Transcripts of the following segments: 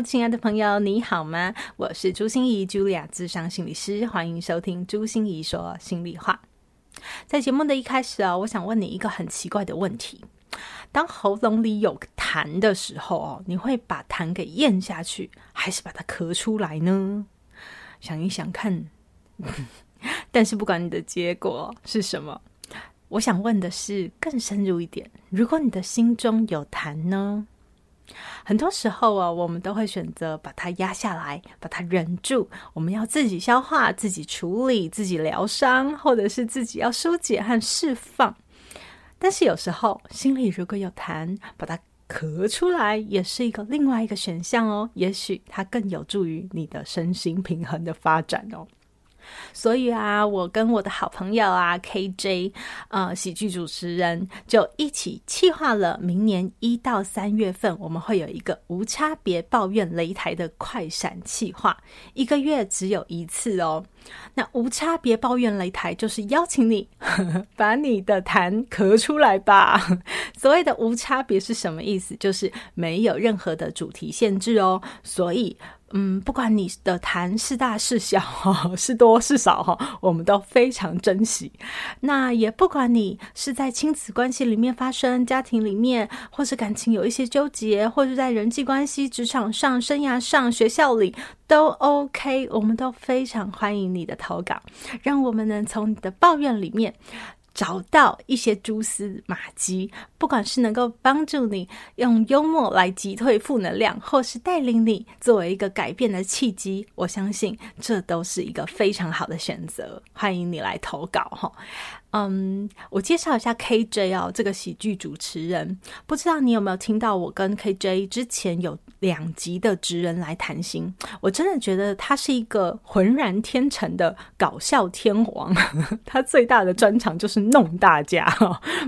亲爱的朋友，你好吗？我是朱心仪，Julia，咨商心理师，欢迎收听朱心仪说心里话。在节目的一开始啊，我想问你一个很奇怪的问题：当喉咙里有痰的时候哦，你会把痰给咽下去，还是把它咳出来呢？想一想看。但是不管你的结果是什么，我想问的是更深入一点：如果你的心中有痰呢？很多时候啊，我们都会选择把它压下来，把它忍住。我们要自己消化、自己处理、自己疗伤，或者是自己要疏解和释放。但是有时候心里如果有痰，把它咳出来，也是一个另外一个选项哦。也许它更有助于你的身心平衡的发展哦。所以啊，我跟我的好朋友啊，KJ，呃，喜剧主持人，就一起企划了明年一到三月份，我们会有一个无差别抱怨擂台的快闪企划，一个月只有一次哦。那无差别抱怨擂台就是邀请你 把你的痰咳出来吧。所谓的无差别是什么意思？就是没有任何的主题限制哦。所以。嗯，不管你的痰是大是小，是多是少，哈，我们都非常珍惜。那也不管你是在亲子关系里面发生，家庭里面，或是感情有一些纠结，或是在人际关系、职场上、生涯上、学校里都 OK，我们都非常欢迎你的投稿，让我们能从你的抱怨里面。找到一些蛛丝马迹，不管是能够帮助你用幽默来击退负能量，或是带领你作为一个改变的契机，我相信这都是一个非常好的选择。欢迎你来投稿哈。嗯，我介绍一下 KJ 哦，这个喜剧主持人，不知道你有没有听到我跟 KJ 之前有两集的职人来谈心，我真的觉得他是一个浑然天成的搞笑天王，他最大的专长就是弄大家，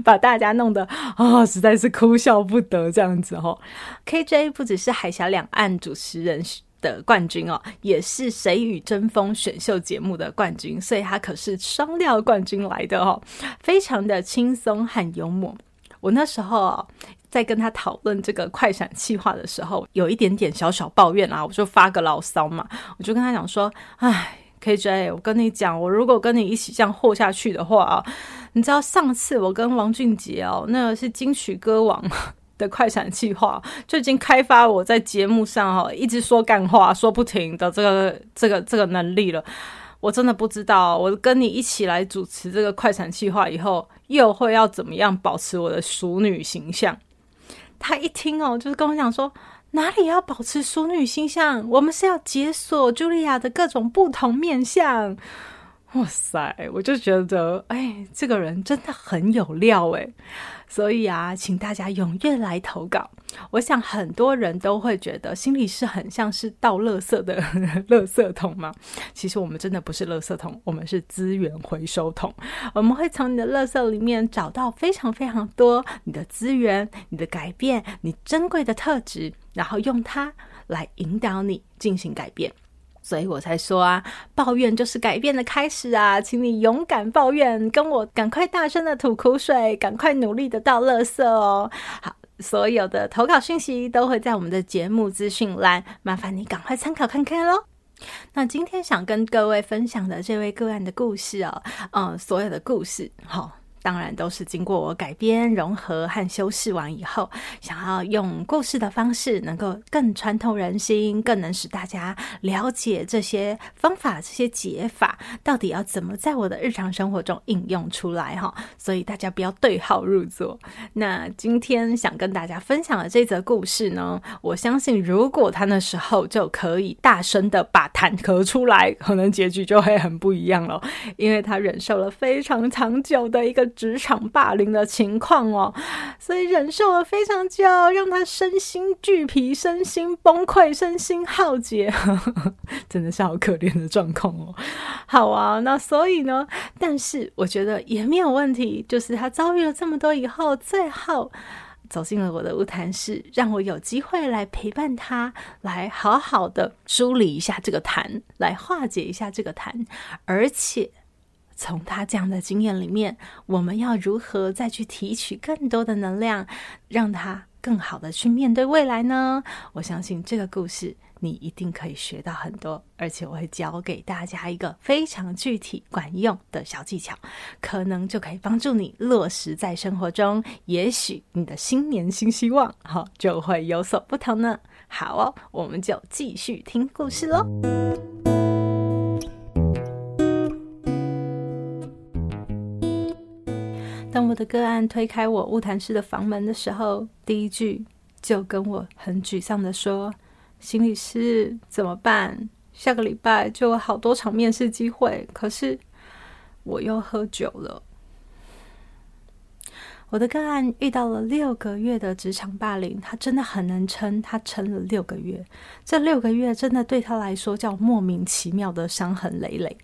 把大家弄得啊、实在是哭笑不得这样子哈。KJ 不只是海峡两岸主持人。的冠军哦，也是《谁与争锋》选秀节目的冠军，所以他可是双料冠军来的哦，非常的轻松和幽默。我那时候，在跟他讨论这个快闪计划的时候，有一点点小小抱怨啊，我就发个牢骚嘛，我就跟他讲说：“哎，KJ，我跟你讲，我如果跟你一起这样活下去的话啊，你知道上次我跟王俊杰哦，那是金曲歌王。”的快闪计划就已经开发我在节目上哈一直说干话说不停的这个这个这个能力了。我真的不知道，我跟你一起来主持这个快闪计划以后，又会要怎么样保持我的淑女形象？他一听哦，就是跟我讲说，哪里要保持淑女形象？我们是要解锁茱莉亚的各种不同面相。哇塞，我就觉得，哎，这个人真的很有料哎。所以啊，请大家踊跃来投稿。我想很多人都会觉得心理师很像是倒垃圾的 垃圾桶嘛。其实我们真的不是垃圾桶，我们是资源回收桶。我们会从你的垃圾里面找到非常非常多你的资源、你的改变、你珍贵的特质，然后用它来引导你进行改变。所以我才说啊，抱怨就是改变的开始啊，请你勇敢抱怨，跟我赶快大声的吐苦水，赶快努力的倒垃圾哦。好，所有的投稿讯息都会在我们的节目资讯栏，麻烦你赶快参考看看喽。那今天想跟各位分享的这位个案的故事哦，嗯，所有的故事，好。当然都是经过我改编、融合和修饰完以后，想要用故事的方式，能够更穿透人心，更能使大家了解这些方法、这些解法到底要怎么在我的日常生活中应用出来哈。所以大家不要对号入座。那今天想跟大家分享的这则故事呢，我相信如果他那时候就可以大声的把痰咳出来，可能结局就会很不一样了，因为他忍受了非常长久的一个。职场霸凌的情况哦，所以忍受了非常久，让他身心俱疲、身心崩溃、身心耗竭，真的是好可怜的状况哦。好啊，那所以呢，但是我觉得也没有问题，就是他遭遇了这么多以后，最后。走进了我的晤谈室，让我有机会来陪伴他，来好好的梳理一下这个谈，来化解一下这个谈。而且，从他这样的经验里面，我们要如何再去提取更多的能量，让他更好的去面对未来呢？我相信这个故事。你一定可以学到很多，而且我会教给大家一个非常具体、管用的小技巧，可能就可以帮助你落实在生活中。也许你的新年新希望，哈，就会有所不同呢。好哦，我们就继续听故事喽。当我的个案推开我晤谈室的房门的时候，第一句就跟我很沮丧地说。心理师怎么办？下个礼拜就有好多场面试机会，可是我又喝酒了。我的个案遇到了六个月的职场霸凌，他真的很能撑，他撑了六个月。这六个月真的对他来说叫莫名其妙的伤痕累累。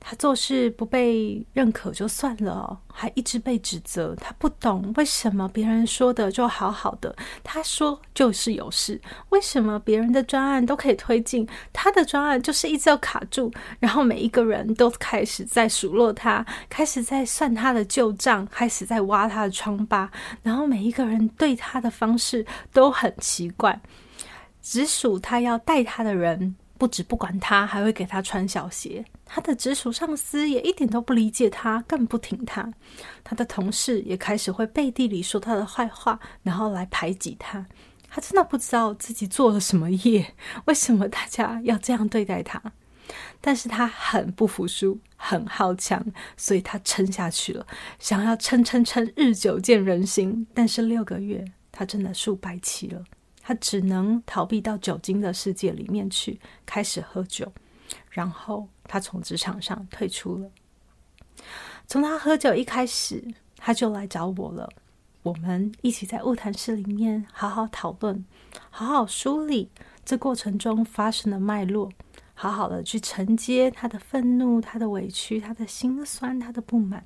他做事不被认可就算了，还一直被指责。他不懂为什么别人说的就好好的，他说就是有事。为什么别人的专案都可以推进，他的专案就是一直要卡住？然后每一个人都开始在数落他，开始在算他的旧账，开始在挖他的疮疤。然后每一个人对他的方式都很奇怪，直属他要带他的人。不止不管他，还会给他穿小鞋。他的直属上司也一点都不理解他，更不挺他。他的同事也开始会背地里说他的坏话，然后来排挤他。他真的不知道自己做了什么业，为什么大家要这样对待他？但是他很不服输，很好强，所以他撑下去了，想要撑撑撑，日久见人心。但是六个月，他真的输白起了。他只能逃避到酒精的世界里面去，开始喝酒，然后他从职场上退出了。从他喝酒一开始，他就来找我了。我们一起在物谈室里面好好讨论，好好梳理这过程中发生的脉络，好好的去承接他的愤怒、他的委屈、他的心酸、他的不满。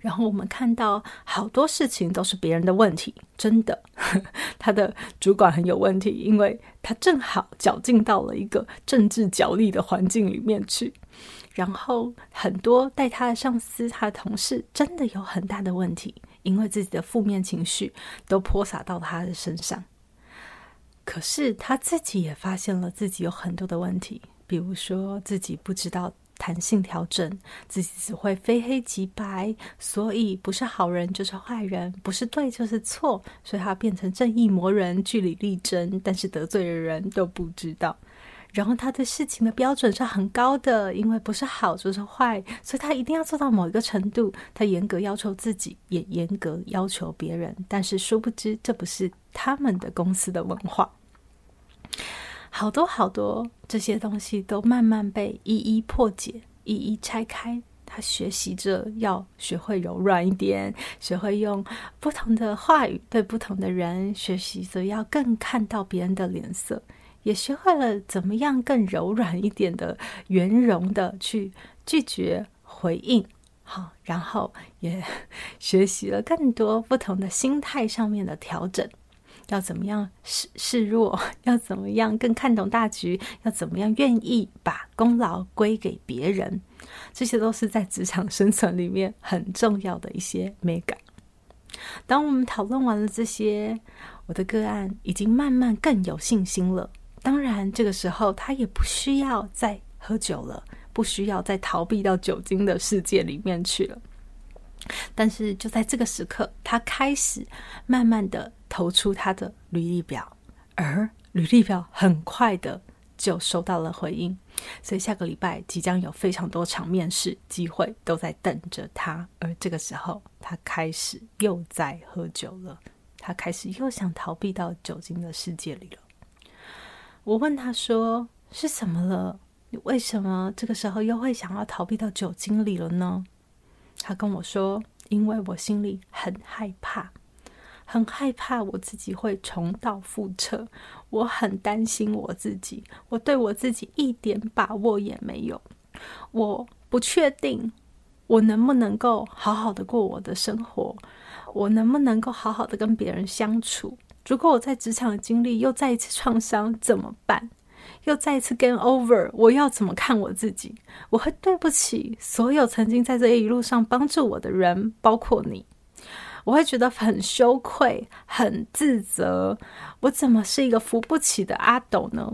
然后我们看到好多事情都是别人的问题，真的，他的主管很有问题，因为他正好绞进到了一个政治角力的环境里面去。然后很多带他的上司、他的同事真的有很大的问题，因为自己的负面情绪都泼洒到他的身上。可是他自己也发现了自己有很多的问题，比如说自己不知道。弹性调整，自己只会非黑即白，所以不是好人就是坏人，不是对就是错，所以他变成正义魔人，据理力争，但是得罪的人都不知道。然后他对事情的标准是很高的，因为不是好就是坏，所以他一定要做到某一个程度。他严格要求自己，也严格要求别人，但是殊不知这不是他们的公司的文化。好多好多这些东西都慢慢被一一破解，一一拆开。他学习着要学会柔软一点，学会用不同的话语对不同的人，学习着要更看到别人的脸色，也学会了怎么样更柔软一点的圆融的去拒绝回应。好，然后也 学习了更多不同的心态上面的调整。要怎么样示示弱？要怎么样更看懂大局？要怎么样愿意把功劳归给别人？这些都是在职场生存里面很重要的一些美感。当我们讨论完了这些，我的个案已经慢慢更有信心了。当然，这个时候他也不需要再喝酒了，不需要再逃避到酒精的世界里面去了。但是就在这个时刻，他开始慢慢的投出他的履历表，而履历表很快的就收到了回应，所以下个礼拜即将有非常多场面试机会都在等着他。而这个时候，他开始又在喝酒了，他开始又想逃避到酒精的世界里了。我问他说：“是怎么了？你为什么这个时候又会想要逃避到酒精里了呢？”他跟我说：“因为我心里很害怕，很害怕我自己会重蹈覆辙，我很担心我自己，我对我自己一点把握也没有，我不确定我能不能够好好的过我的生活，我能不能够好好的跟别人相处。如果我在职场的经历又再一次创伤，怎么办？”又再一次 game over，我要怎么看我自己？我会对不起所有曾经在这一路上帮助我的人，包括你。我会觉得很羞愧、很自责。我怎么是一个扶不起的阿斗呢？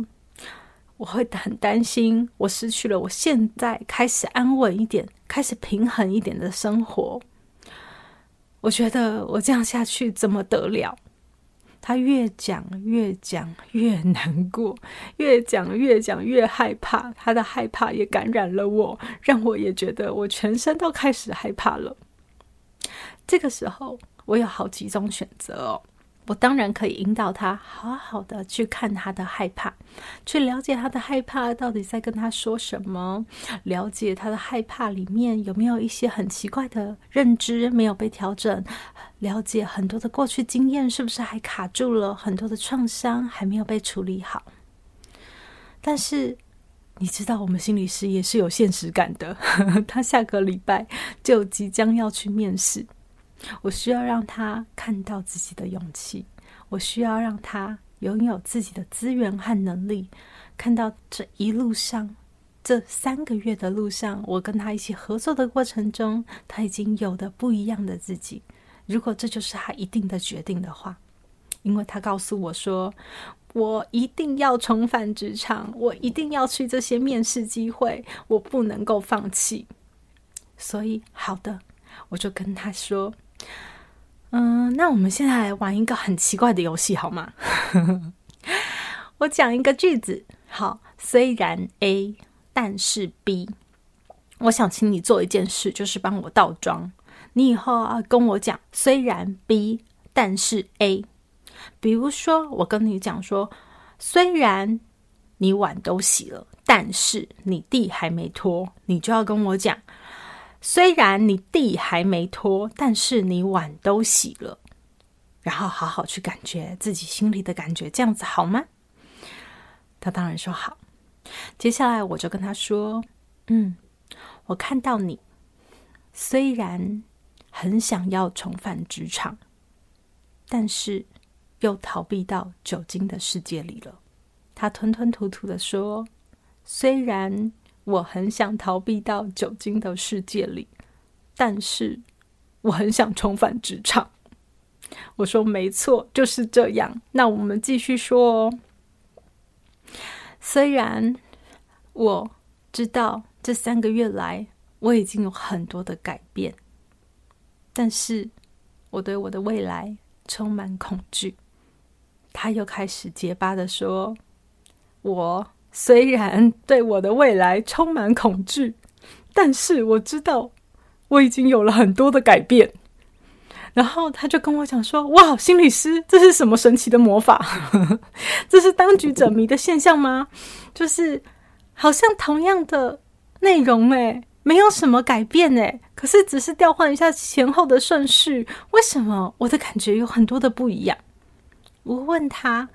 我会很担心，我失去了我现在开始安稳一点、开始平衡一点的生活。我觉得我这样下去怎么得了？他越讲越讲越难过，越讲越讲越害怕。他的害怕也感染了我，让我也觉得我全身都开始害怕了。这个时候，我有好几种选择哦。我当然可以引导他好好的去看他的害怕，去了解他的害怕到底在跟他说什么，了解他的害怕里面有没有一些很奇怪的认知没有被调整，了解很多的过去经验是不是还卡住了，很多的创伤还没有被处理好。但是你知道，我们心理师也是有现实感的，他下个礼拜就即将要去面试。我需要让他看到自己的勇气，我需要让他拥有自己的资源和能力，看到这一路上，这三个月的路上，我跟他一起合作的过程中，他已经有的不一样的自己。如果这就是他一定的决定的话，因为他告诉我说，我一定要重返职场，我一定要去这些面试机会，我不能够放弃。所以，好的，我就跟他说。嗯，那我们现在来玩一个很奇怪的游戏，好吗？我讲一个句子，好，虽然 A，但是 B。我想请你做一件事，就是帮我倒装。你以后啊跟我讲，虽然 B，但是 A。比如说，我跟你讲说，虽然你碗都洗了，但是你地还没拖，你就要跟我讲。虽然你地还没拖，但是你碗都洗了，然后好好去感觉自己心里的感觉，这样子好吗？他当然说好。接下来我就跟他说：“嗯，我看到你虽然很想要重返职场，但是又逃避到酒精的世界里了。”他吞吞吐吐的说：“虽然。”我很想逃避到酒精的世界里，但是我很想重返职场。我说没错，就是这样。那我们继续说哦。虽然我知道这三个月来我已经有很多的改变，但是我对我的未来充满恐惧。他又开始结巴的说：“我。”虽然对我的未来充满恐惧，但是我知道我已经有了很多的改变。然后他就跟我讲说：“哇，心理师，这是什么神奇的魔法？这是当局者迷的现象吗？就是好像同样的内容，诶，没有什么改变，诶，可是只是调换一下前后的顺序，为什么我的感觉有很多的不一样？”我问他。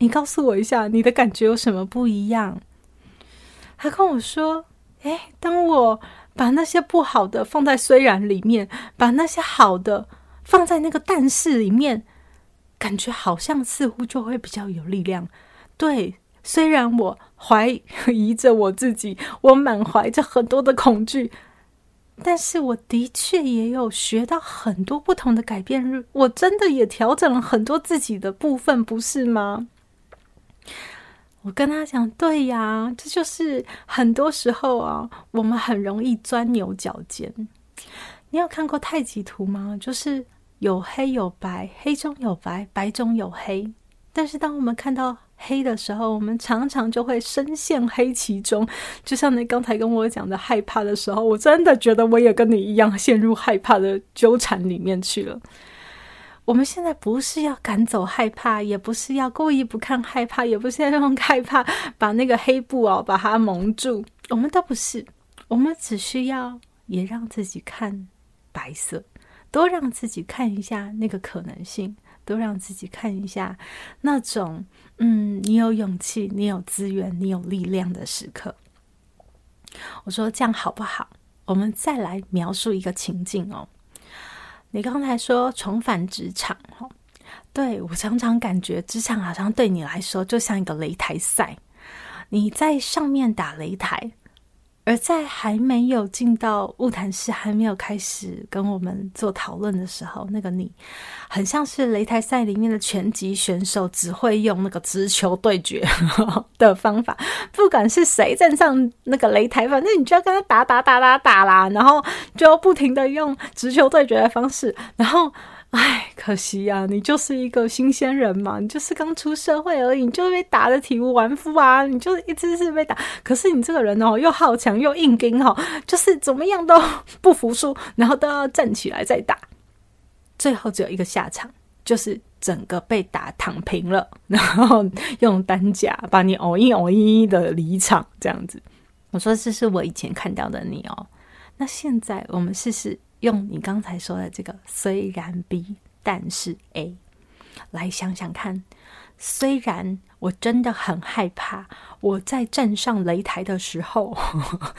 你告诉我一下，你的感觉有什么不一样？他跟我说：“诶，当我把那些不好的放在虽然里面，把那些好的放在那个但是里面，感觉好像似乎就会比较有力量。对，虽然我怀疑着我自己，我满怀着很多的恐惧，但是我的确也有学到很多不同的改变日。我真的也调整了很多自己的部分，不是吗？”我跟他讲，对呀，这就是很多时候啊，我们很容易钻牛角尖。你有看过太极图吗？就是有黑有白，黑中有白，白中有黑。但是当我们看到黑的时候，我们常常就会深陷黑其中。就像你刚才跟我讲的害怕的时候，我真的觉得我也跟你一样陷入害怕的纠缠里面去了。我们现在不是要赶走害怕，也不是要故意不看害怕，也不是要用害怕把那个黑布哦把它蒙住。我们都不是，我们只需要也让自己看白色，多让自己看一下那个可能性，多让自己看一下那种，嗯，你有勇气，你有资源，你有力量的时刻。我说这样好不好？我们再来描述一个情境哦。你刚才说重返职场，哦，对，我常常感觉职场好像对你来说就像一个擂台赛，你在上面打擂台。而在还没有进到晤谈室，还没有开始跟我们做讨论的时候，那个你很像是擂台赛里面的拳击选手，只会用那个直球对决 的方法。不管是谁站上那个擂台，反正你就要跟他打打打打打啦，然后就不停的用直球对决的方式，然后。哎，可惜呀、啊，你就是一个新鲜人嘛，你就是刚出社会而已，你就被打得体无完肤啊，你就一直是被打。可是你这个人哦，又好强又硬颈哈，就是怎么样都不服输，然后都要站起来再打，最后只有一个下场，就是整个被打躺平了，然后用担架把你哦一哦一的离场这样子。我说这是我以前看到的你哦，那现在我们试试。用你刚才说的这个虽然 B 但是 A 来想想看，虽然我真的很害怕，我在站上擂台的时候，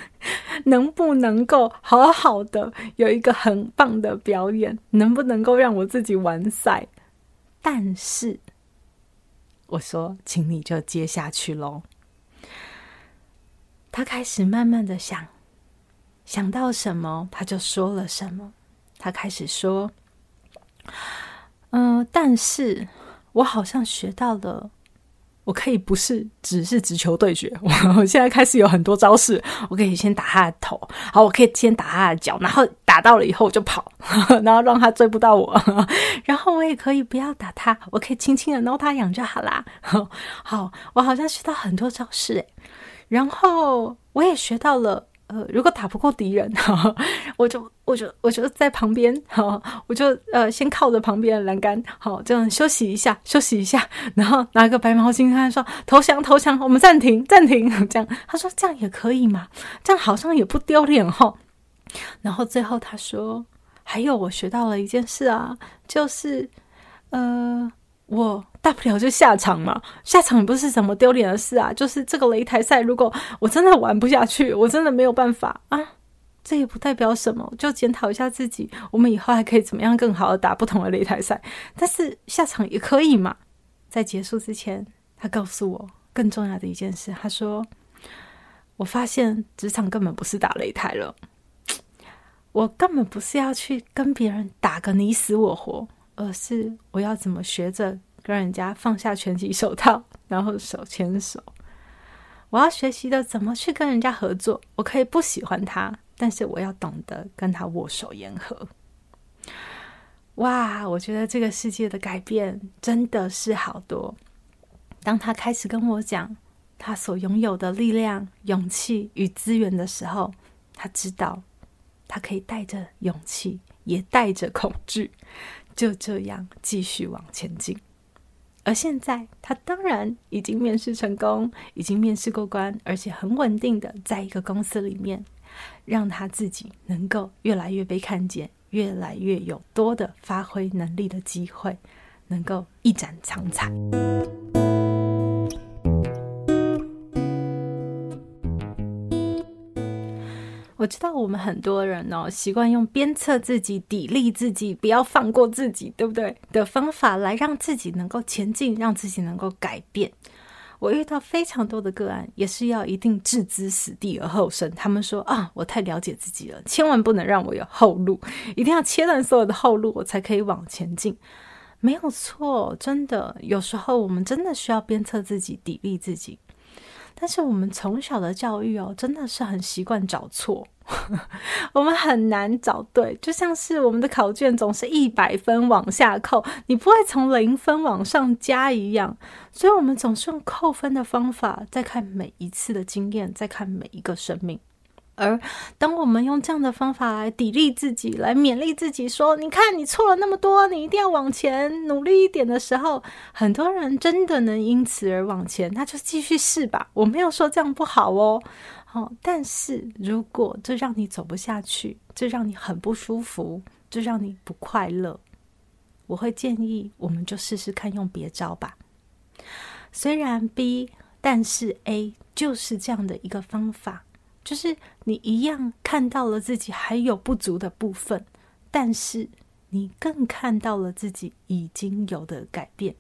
能不能够好好的有一个很棒的表演，能不能够让我自己完赛？但是我说，请你就接下去喽。他开始慢慢的想。想到什么，他就说了什么。他开始说：“嗯、但是我好像学到了，我可以不是只是直球对决。我现在开始有很多招式，我可以先打他的头，好，我可以先打他的脚，然后打到了以后我就跑，然后让他追不到我。然后我也可以不要打他，我可以轻轻的挠他痒就好啦。好，我好像学到很多招式诶，然后我也学到了。”呃，如果打不过敌人，我就我就我就在旁边，好，我就呃先靠着旁边的栏杆，好，这样休息一下，休息一下，然后拿个白毛巾，他说投降投降，我们暂停暂停，这样他说这样也可以嘛，这样好像也不丢脸哈。然后最后他说，还有我学到了一件事啊，就是呃。我大不了就下场嘛，下场不是什么丢脸的事啊。就是这个擂台赛，如果我真的玩不下去，我真的没有办法啊，这也不代表什么，就检讨一下自己，我们以后还可以怎么样更好的打不同的擂台赛。但是下场也可以嘛。在结束之前，他告诉我更重要的一件事，他说：“我发现职场根本不是打擂台了，我根本不是要去跟别人打个你死我活。”而是我要怎么学着跟人家放下拳击手套，然后手牵手。我要学习的怎么去跟人家合作。我可以不喜欢他，但是我要懂得跟他握手言和。哇，我觉得这个世界的改变真的是好多。当他开始跟我讲他所拥有的力量、勇气与资源的时候，他知道他可以带着勇气，也带着恐惧。就这样继续往前进，而现在他当然已经面试成功，已经面试过关，而且很稳定的在一个公司里面，让他自己能够越来越被看见，越来越有多的发挥能力的机会，能够一展长才。我知道我们很多人哦，习惯用鞭策自己、砥砺自己、不要放过自己，对不对？的方法来让自己能够前进，让自己能够改变。我遇到非常多的个案，也是要一定置之死地而后生。他们说啊，我太了解自己了，千万不能让我有后路，一定要切断所有的后路，我才可以往前进。没有错，真的，有时候我们真的需要鞭策自己、砥砺自己。但是我们从小的教育哦，真的是很习惯找错，我们很难找对，就像是我们的考卷总是一百分往下扣，你不会从零分往上加一样，所以我们总是用扣分的方法在看每一次的经验，在看每一个生命。而当我们用这样的方法来砥砺自己，来勉励自己，说：“你看，你错了那么多，你一定要往前努力一点”的时候，很多人真的能因此而往前，那就继续试吧。我没有说这样不好哦，好，但是如果这让你走不下去，这让你很不舒服，这让你不快乐，我会建议我们就试试看用别招吧。虽然 B，但是 A 就是这样的一个方法，就是你一样看到了自己还有不足的部分，但是你更看到了自己已经有的改变。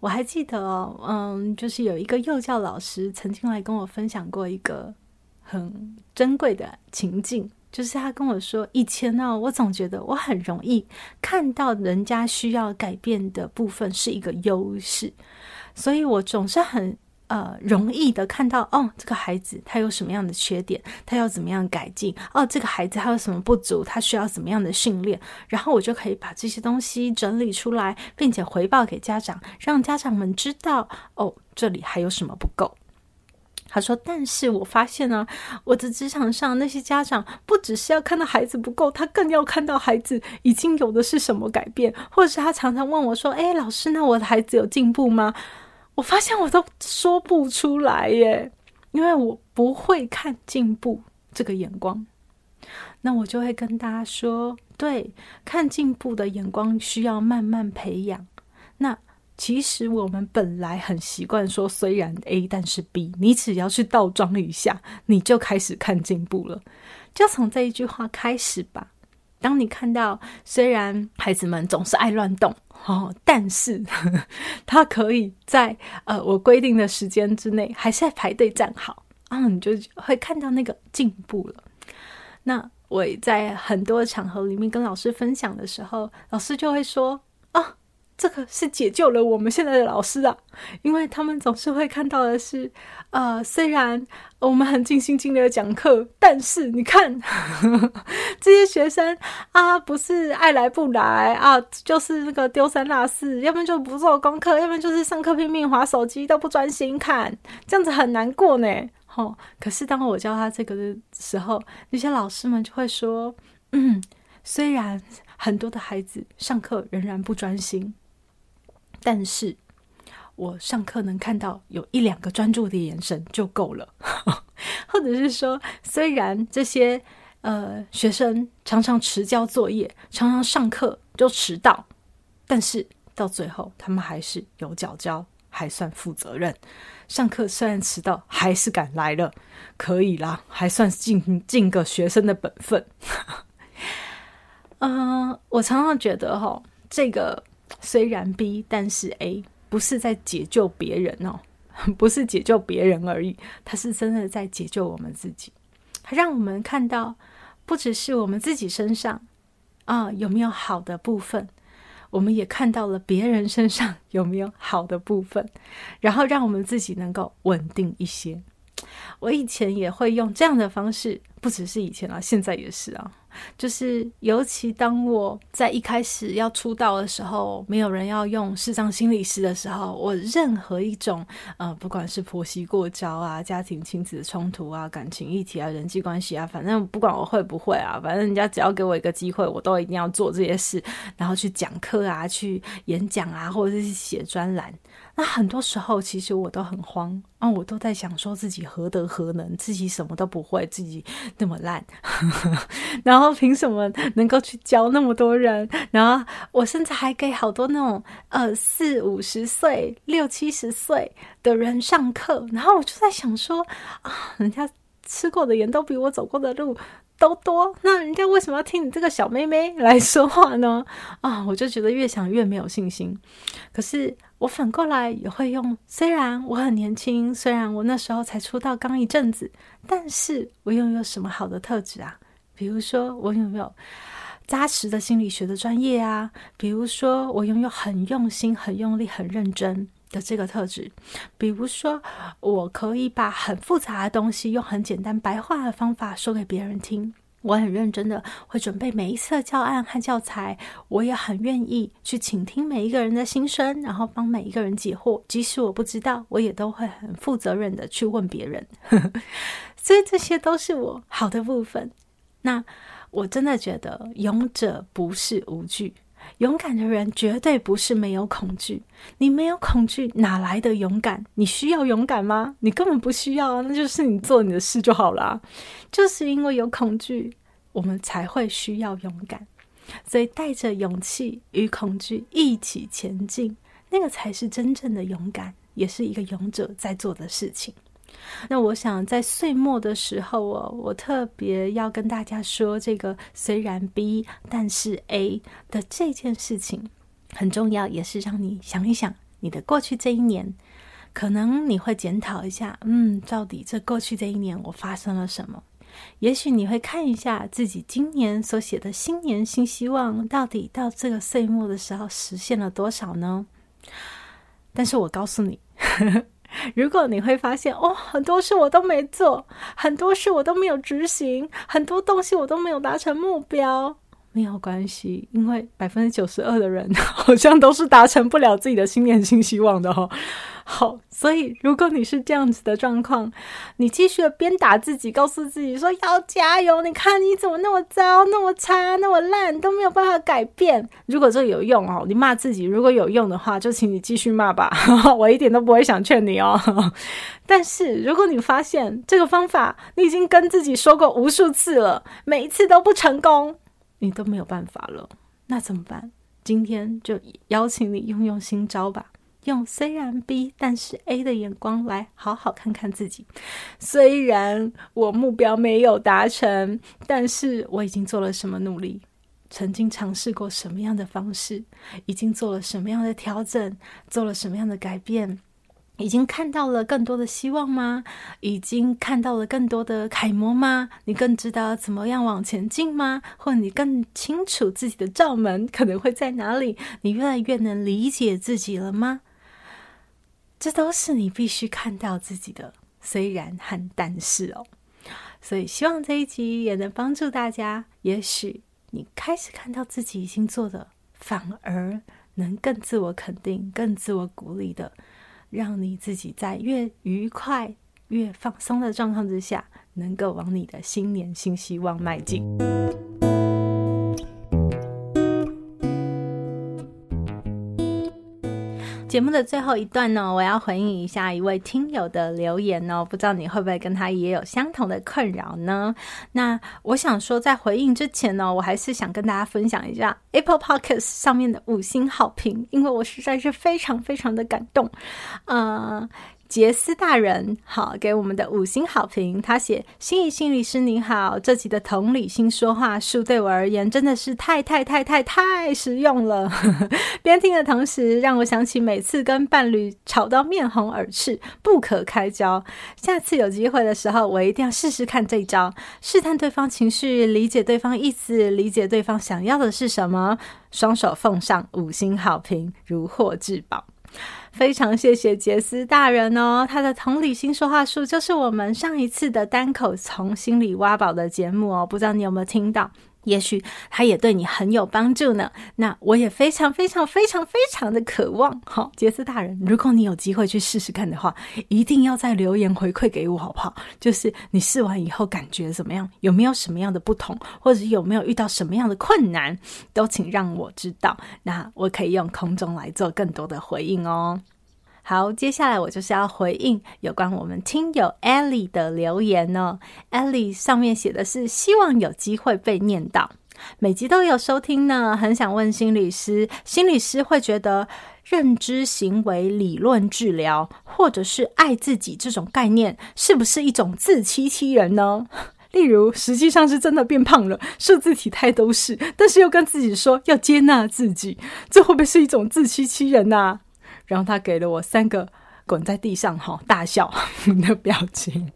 我还记得哦，嗯，就是有一个幼教老师曾经来跟我分享过一个很珍贵的情境，就是他跟我说，以前呢，我总觉得我很容易看到人家需要改变的部分是一个优势。所以我总是很呃容易的看到哦，这个孩子他有什么样的缺点，他要怎么样改进？哦，这个孩子他有什么不足，他需要怎么样的训练？然后我就可以把这些东西整理出来，并且回报给家长，让家长们知道哦，这里还有什么不够。他说：“但是我发现呢，我的职场上那些家长不只是要看到孩子不够，他更要看到孩子已经有的是什么改变，或者是他常常问我说：‘哎，老师，那我的孩子有进步吗？’”我发现我都说不出来耶，因为我不会看进步这个眼光。那我就会跟大家说，对，看进步的眼光需要慢慢培养。那其实我们本来很习惯说，虽然 A 但是 B，你只要去倒装一下，你就开始看进步了。就从这一句话开始吧。当你看到，虽然孩子们总是爱乱动。哦，但是 他可以在呃我规定的时间之内，还是在排队站好啊，你就会看到那个进步了。那我在很多场合里面跟老师分享的时候，老师就会说。这个是解救了我们现在的老师啊，因为他们总是会看到的是，呃，虽然我们很尽心尽力的讲课，但是你看呵呵 这些学生啊，不是爱来不来啊，就是那个丢三落四，要不然就不做功课，要不然就是上课拼命划手机，都不专心看，这样子很难过呢。哦，可是当我教他这个的时候，那些老师们就会说，嗯，虽然很多的孩子上课仍然不专心。但是，我上课能看到有一两个专注的眼神就够了，或者是说，虽然这些呃学生常常迟交作业，常常上课就迟到，但是到最后他们还是有缴交，还算负责任。上课虽然迟到，还是赶来了，可以啦，还算尽尽个学生的本分。嗯、我常常觉得哈，这个。虽然 B，但是 A 不是在解救别人哦，不是解救别人而已，他是真的在解救我们自己，他让我们看到，不只是我们自己身上啊有没有好的部分，我们也看到了别人身上 有没有好的部分，然后让我们自己能够稳定一些。我以前也会用这样的方式，不只是以前啊，现在也是啊。就是，尤其当我在一开始要出道的时候，没有人要用视障心理师的时候，我任何一种呃，不管是婆媳过招啊、家庭亲子冲突啊、感情议题啊、人际关系啊，反正不管我会不会啊，反正人家只要给我一个机会，我都一定要做这些事，然后去讲课啊、去演讲啊，或者是写专栏。那很多时候，其实我都很慌啊，我都在想说自己何德何能，自己什么都不会，自己那么烂，然后凭什么能够去教那么多人？然后我甚至还给好多那种呃四五十岁、六七十岁的人上课，然后我就在想说啊，人家吃过的盐都比我走过的路都多，那人家为什么要听你这个小妹妹来说话呢？啊，我就觉得越想越没有信心。可是我反过来也会用，虽然我很年轻，虽然我那时候才出道刚一阵子，但是我拥有什么好的特质啊？比如说我有没有扎实的心理学的专业啊？比如说我拥有很用心、很用力、很认真的这个特质，比如说，我可以把很复杂的东西用很简单白话的方法说给别人听。我很认真的会准备每一次的教案和教材，我也很愿意去倾听每一个人的心声，然后帮每一个人解惑。即使我不知道，我也都会很负责任的去问别人。所以这些都是我好的部分。那我真的觉得，勇者不是无惧。勇敢的人绝对不是没有恐惧，你没有恐惧，哪来的勇敢？你需要勇敢吗？你根本不需要啊，那就是你做你的事就好啦。就是因为有恐惧，我们才会需要勇敢。所以带着勇气与恐惧一起前进，那个才是真正的勇敢，也是一个勇者在做的事情。那我想在岁末的时候哦，我特别要跟大家说，这个虽然 B 但是 A 的这件事情很重要，也是让你想一想你的过去这一年，可能你会检讨一下，嗯，到底这过去这一年我发生了什么？也许你会看一下自己今年所写的新年新希望，到底到这个岁末的时候实现了多少呢？但是我告诉你。如果你会发现，哦，很多事我都没做，很多事我都没有执行，很多东西我都没有达成目标，没有关系，因为百分之九十二的人 好像都是达成不了自己的新年新希望的哦。好，所以如果你是这样子的状况，你继续的鞭打自己，告诉自己说要加油。你看你怎么那么糟，那么差，那么烂，都没有办法改变。如果这有用哦，你骂自己，如果有用的话，就请你继续骂吧。我一点都不会想劝你哦。但是如果你发现这个方法你已经跟自己说过无数次了，每一次都不成功，你都没有办法了，那怎么办？今天就邀请你用用新招吧。用虽然 B 但是 A 的眼光来好好看看自己。虽然我目标没有达成，但是我已经做了什么努力？曾经尝试过什么样的方式？已经做了什么样的调整？做了什么样的改变？已经看到了更多的希望吗？已经看到了更多的楷模吗？你更知道怎么样往前进吗？或你更清楚自己的罩门可能会在哪里？你越来越能理解自己了吗？这都是你必须看到自己的，虽然和但是哦，所以希望这一集也能帮助大家。也许你开始看到自己已经做的，反而能更自我肯定、更自我鼓励的，让你自己在越愉快、越放松的状况之下，能够往你的新年新希望迈进。节目的最后一段呢，我要回应一下一位听友的留言哦，不知道你会不会跟他也有相同的困扰呢？那我想说，在回应之前呢，我还是想跟大家分享一下 Apple Podcast 上面的五星好评，因为我实在是非常非常的感动，嗯、杰斯大人，好，给我们的五星好评。他写：“心怡心理师你好，这集的同理心说话术对我而言真的是太太太太太实用了。边听的同时，让我想起每次跟伴侣吵到面红耳赤、不可开交。下次有机会的时候，我一定要试试看这一招，试探对方情绪，理解对方意思，理解对方想要的是什么。双手奉上五星好评，如获至宝。”非常谢谢杰斯大人哦，他的同理心说话术就是我们上一次的单口从心里挖宝的节目哦，不知道你有没有听到？也许他也对你很有帮助呢。那我也非常非常非常非常的渴望，好，杰斯大人，如果你有机会去试试看的话，一定要在留言回馈给我，好不好？就是你试完以后感觉怎么样？有没有什么样的不同，或者有没有遇到什么样的困难，都请让我知道。那我可以用空中来做更多的回应哦。好，接下来我就是要回应有关我们听友 Ellie 的留言哦。Ellie 上面写的是希望有机会被念到，每集都有收听呢。很想问心理师，心理师会觉得认知行为理论治疗或者是爱自己这种概念是不是一种自欺欺人呢？例如，实际上是真的变胖了，数字体态都是，但是又跟自己说要接纳自己，这会不会是一种自欺欺人呐、啊？然后他给了我三个滚在地上哈大笑 的表情。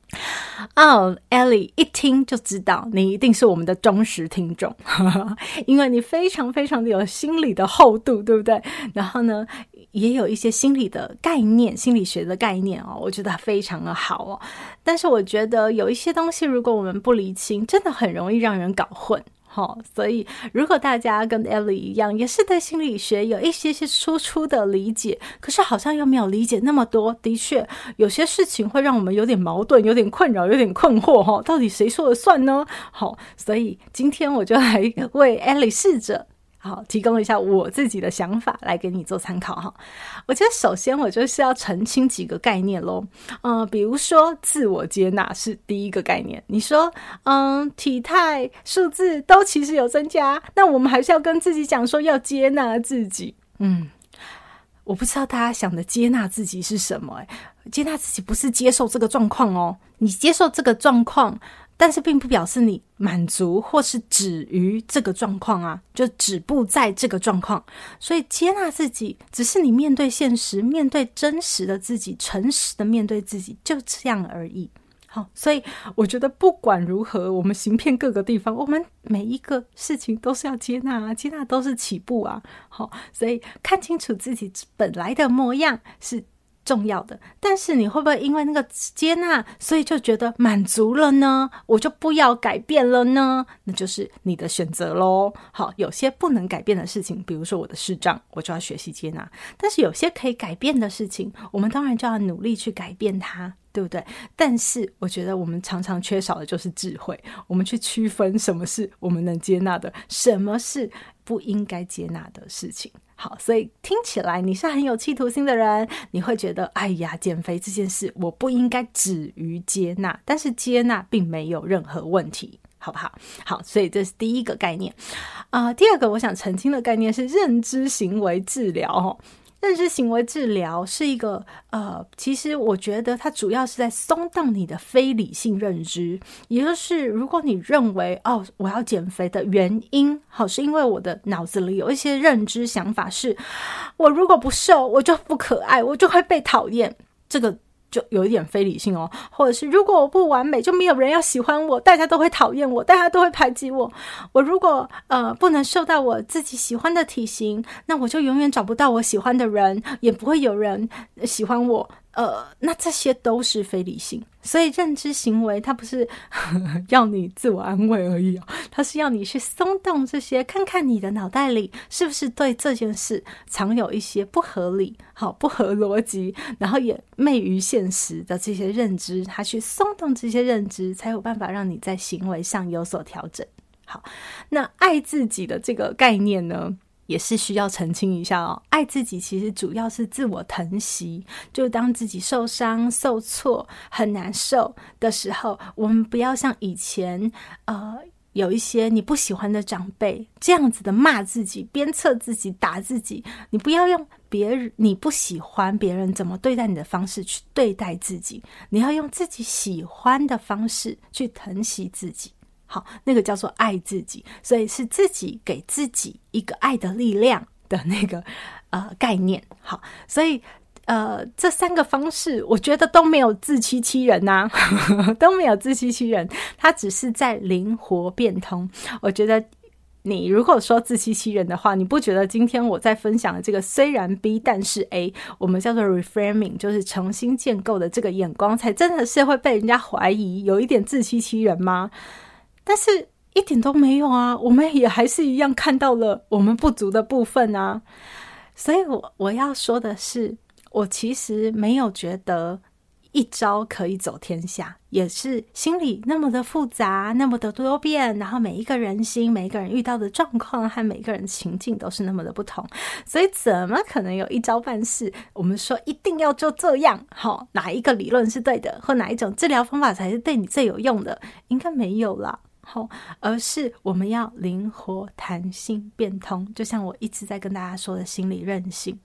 哦，Ellie 一听就知道你一定是我们的忠实听众，因为你非常非常的有心理的厚度，对不对？然后呢，也有一些心理的概念、心理学的概念哦，我觉得非常的好哦。但是我觉得有一些东西，如果我们不理清，真的很容易让人搞混。好，所以如果大家跟 Ellie 一样，也是对心理学有一些些初初的理解，可是好像又没有理解那么多。的确，有些事情会让我们有点矛盾，有点困扰，有点困惑。哈，到底谁说了算呢？好，所以今天我就来为 Ellie 试着好，提供一下我自己的想法来给你做参考哈。我觉得首先我就是要澄清几个概念喽。嗯、比如说自我接纳是第一个概念。你说，嗯，体态、数字都其实有增加，那我们还是要跟自己讲说要接纳自己。嗯，我不知道大家想的接纳自己是什么？哎，接纳自己不是接受这个状况哦，你接受这个状况。但是并不表示你满足或是止于这个状况啊，就止步在这个状况。所以接纳自己，只是你面对现实、面对真实的自己，诚实的面对自己，就这样而已。好，所以我觉得不管如何，我们行遍各个地方，我们每一个事情都是要接纳啊，接纳都是起步啊。好，所以看清楚自己本来的模样是重要的，但是你会不会因为那个接纳，所以就觉得满足了呢？我就不要改变了呢？那就是你的选择喽。好，有些不能改变的事情，比如说我的视障，我就要学习接纳。但是有些可以改变的事情，我们当然就要努力去改变它，对不对？但是我觉得我们常常缺少的就是智慧，我们去区分什么是我们能接纳的，什么是不应该接纳的事情。好，所以听起来你是很有企图心的人，你会觉得，哎呀，减肥这件事我不应该止于接纳，但是接纳并没有任何问题，好不好？好，所以这是第一个概念啊，第二个我想澄清的概念是认知行为治疗，认知行为治疗是一个呃，其实我觉得它主要是在松动你的非理性认知，也就是如果你认为哦，我要减肥的原因，好，是因为我的脑子里有一些认知想法是，我如果不瘦，我就不可爱，我就会被讨厌，这个。就有一点非理性哦，或者是如果我不完美，就没有人要喜欢我，大家都会讨厌我，大家都会排挤我。我如果呃不能瘦到我自己喜欢的体型，那我就永远找不到我喜欢的人，也不会有人喜欢我。呃，那这些都是非理性，所以认知行为它不是 要你自我安慰而已哦，它是要你去松动这些，看看你的脑袋里是不是对这件事藏有一些不合理、好不合逻辑，然后也昧于现实的这些认知，它去松动这些认知，才有办法让你在行为上有所调整。好，那爱自己的这个概念呢？也是需要澄清一下哦，爱自己其实主要是自我疼惜。就当自己受伤、受挫、很难受的时候，我们不要像以前，呃，有一些你不喜欢的长辈这样子的骂自己、鞭策自己、打自己。你不要用别人你不喜欢别人怎么对待你的方式去对待自己，你要用自己喜欢的方式去疼惜自己。好，那个叫做爱自己，所以是自己给自己一个爱的力量的那个呃概念。好，所以呃这三个方式，我觉得都没有自欺欺人呐、都没有自欺欺人，它只是在灵活变通。我觉得你如果说自欺欺人的话，你不觉得今天我在分享的这个虽然 B 但是 A，我们叫做 reframing，就是重新建构的这个眼光，才真的是会被人家怀疑有一点自欺欺人吗？但是一点都没有啊，我们也还是一样看到了我们不足的部分啊。所以我我要说的是，我其实没有觉得一招可以走天下，也是心里那么的复杂，那么的多变，然后每一个人心，每一个人遇到的状况和每一个人情境都是那么的不同，所以怎么可能有一招半式？我们说一定要就这样，好，哪一个理论是对的，或哪一种治疗方法才是对你最有用的？应该没有啦。好，而是我们要灵活、弹性、变通，就像我一直在跟大家说的心理韧性，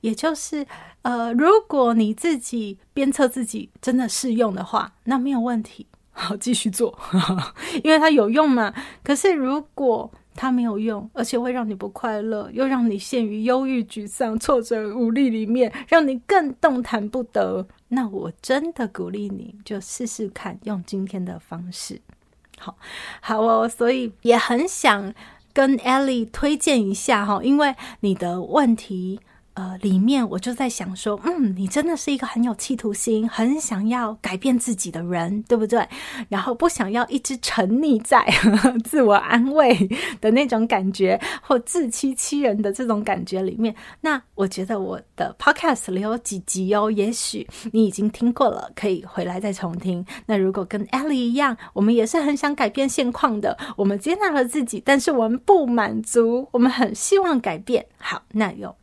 也就是，呃，如果你自己鞭策自己真的适用的话，那没有问题，好，继续做，因为它有用嘛。可是如果它没有用，而且会让你不快乐，又让你陷于忧郁、沮丧、挫折、无力里面，让你更动弹不得，那我真的鼓励你就试试看，用今天的方式。好，好哦，所以也很想跟 Ellie 推荐一下哈，因为你的问题呃，里面我就在想说，嗯，你真的是一个很有企图心、很想要改变自己的人，对不对？然后不想要一直沉溺在呵呵 自我安慰的那种感觉，或自欺欺人的这种感觉里面。那我觉得我的 podcast 里有几集哦，也许你已经听过了，可以回来再重听。那如果跟 Ellie 一样，我们也是很想改变现况的，我们接纳了自己，但是我们不满足，我们很希望改变。好，那有。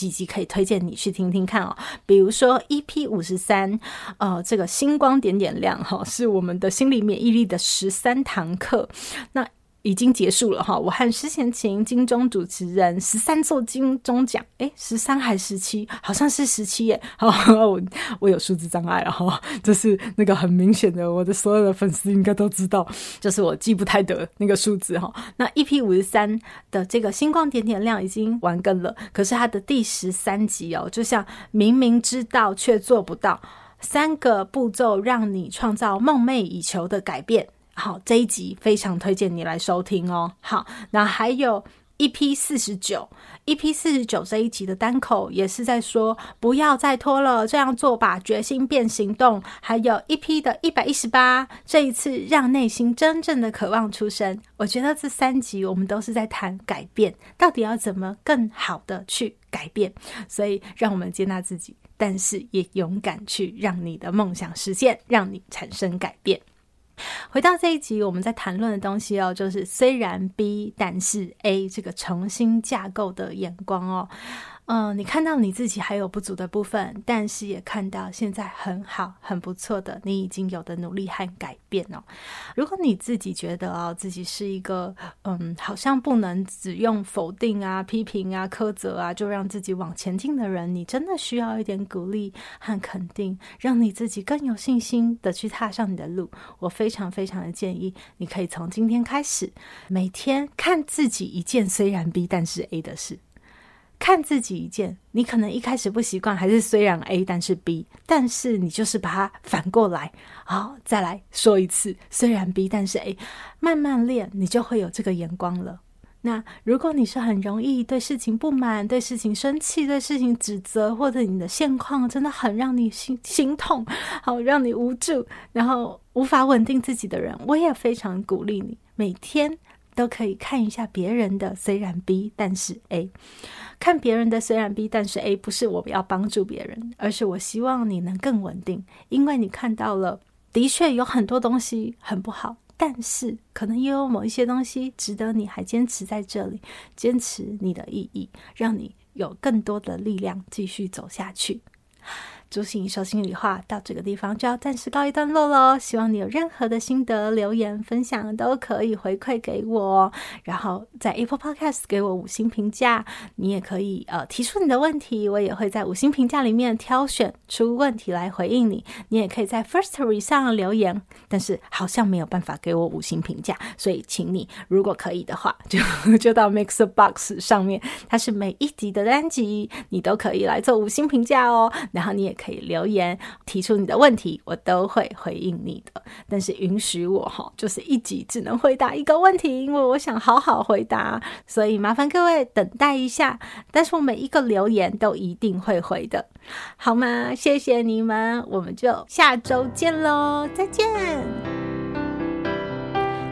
几集可以推荐你去听听看哦，比如说 EP 五十三，呃，这个星光点点亮哈，是我们的心理免疫力的十三堂课，那。已经结束了哈，我和施贤琴金钟主持人十三座金钟奖，诶，十三还是十七？好像是十七耶。好，我我有数字障碍了哈，就是那个很明显的，我的所有的粉丝应该都知道，就是我记不太得那个数字哈。那 EP 五十三的这个星光点点亮已经完更了，可是它的第十三集哦，就像明明知道却做不到，三个步骤让你创造梦寐以求的改变。好，这一集非常推荐你来收听哦。好，那还有 EP 四十九，EP 四十九这一集的单口也是在说不要再拖了，这样做吧，决心变行动。还有 EP 的一百一十八，这一次让内心真正的渴望出声。我觉得这三集我们都是在谈改变，到底要怎么更好的去改变。所以让我们接纳自己，但是也勇敢去让你的梦想实现，让你产生改变。回到这一集，我们在谈论的东西哦，就是虽然 B，但是 A 这个重新架构的眼光哦。嗯，你看到你自己还有不足的部分，但是也看到现在很好、很不错的你已经有的努力和改变哦。如果你自己觉得哦，自己是一个嗯，好像不能只用否定啊、批评啊、苛责啊，就让自己往前进的人，你真的需要一点鼓励和肯定，让你自己更有信心的去踏上你的路。我非常非常的建议，你可以从今天开始，每天看自己一件虽然 B 但是 A 的事。看自己一件，你可能一开始不习惯，还是虽然 A 但是 B，但是你就是把它反过来，好，再来说一次，虽然 B 但是 A，慢慢练，你就会有这个眼光了。那如果你是很容易对事情不满、对事情生气、对事情指责，或者你的现况真的很让你心心痛，好让你无助，然后无法稳定自己的人，我也非常鼓励你每天。都可以看一下别人的，虽然 B，但是 A。看别人的虽然 B，但是 A，不是我要帮助别人，而是我希望你能更稳定，因为你看到了，的确有很多东西很不好，但是可能也有某一些东西值得你还坚持在这里，坚持你的意义，让你有更多的力量继续走下去。朱心说心里话，到这个地方就要暂时告一段落喽。希望你有任何的心得、留言、分享都可以回馈给我，然后在 Apple Podcast 给我五星评价。你也可以呃提出你的问题，我也会在五星评价里面挑选出问题来回应你。你也可以在 Firstory 上留言，但是好像没有办法给我五星评价，所以请你如果可以的话，就 就到 Mixbox 上面，它是每一集的单集，你都可以来做五星评价哦。然后你也。可以留言提出你的问题，我都会回应你的。但是允许我哈，就是一集只能回答一个问题，因为我想好好回答，所以麻烦各位等待一下。但是我每一个留言都一定会回的，好吗？谢谢你们，我们就下周见喽，再见。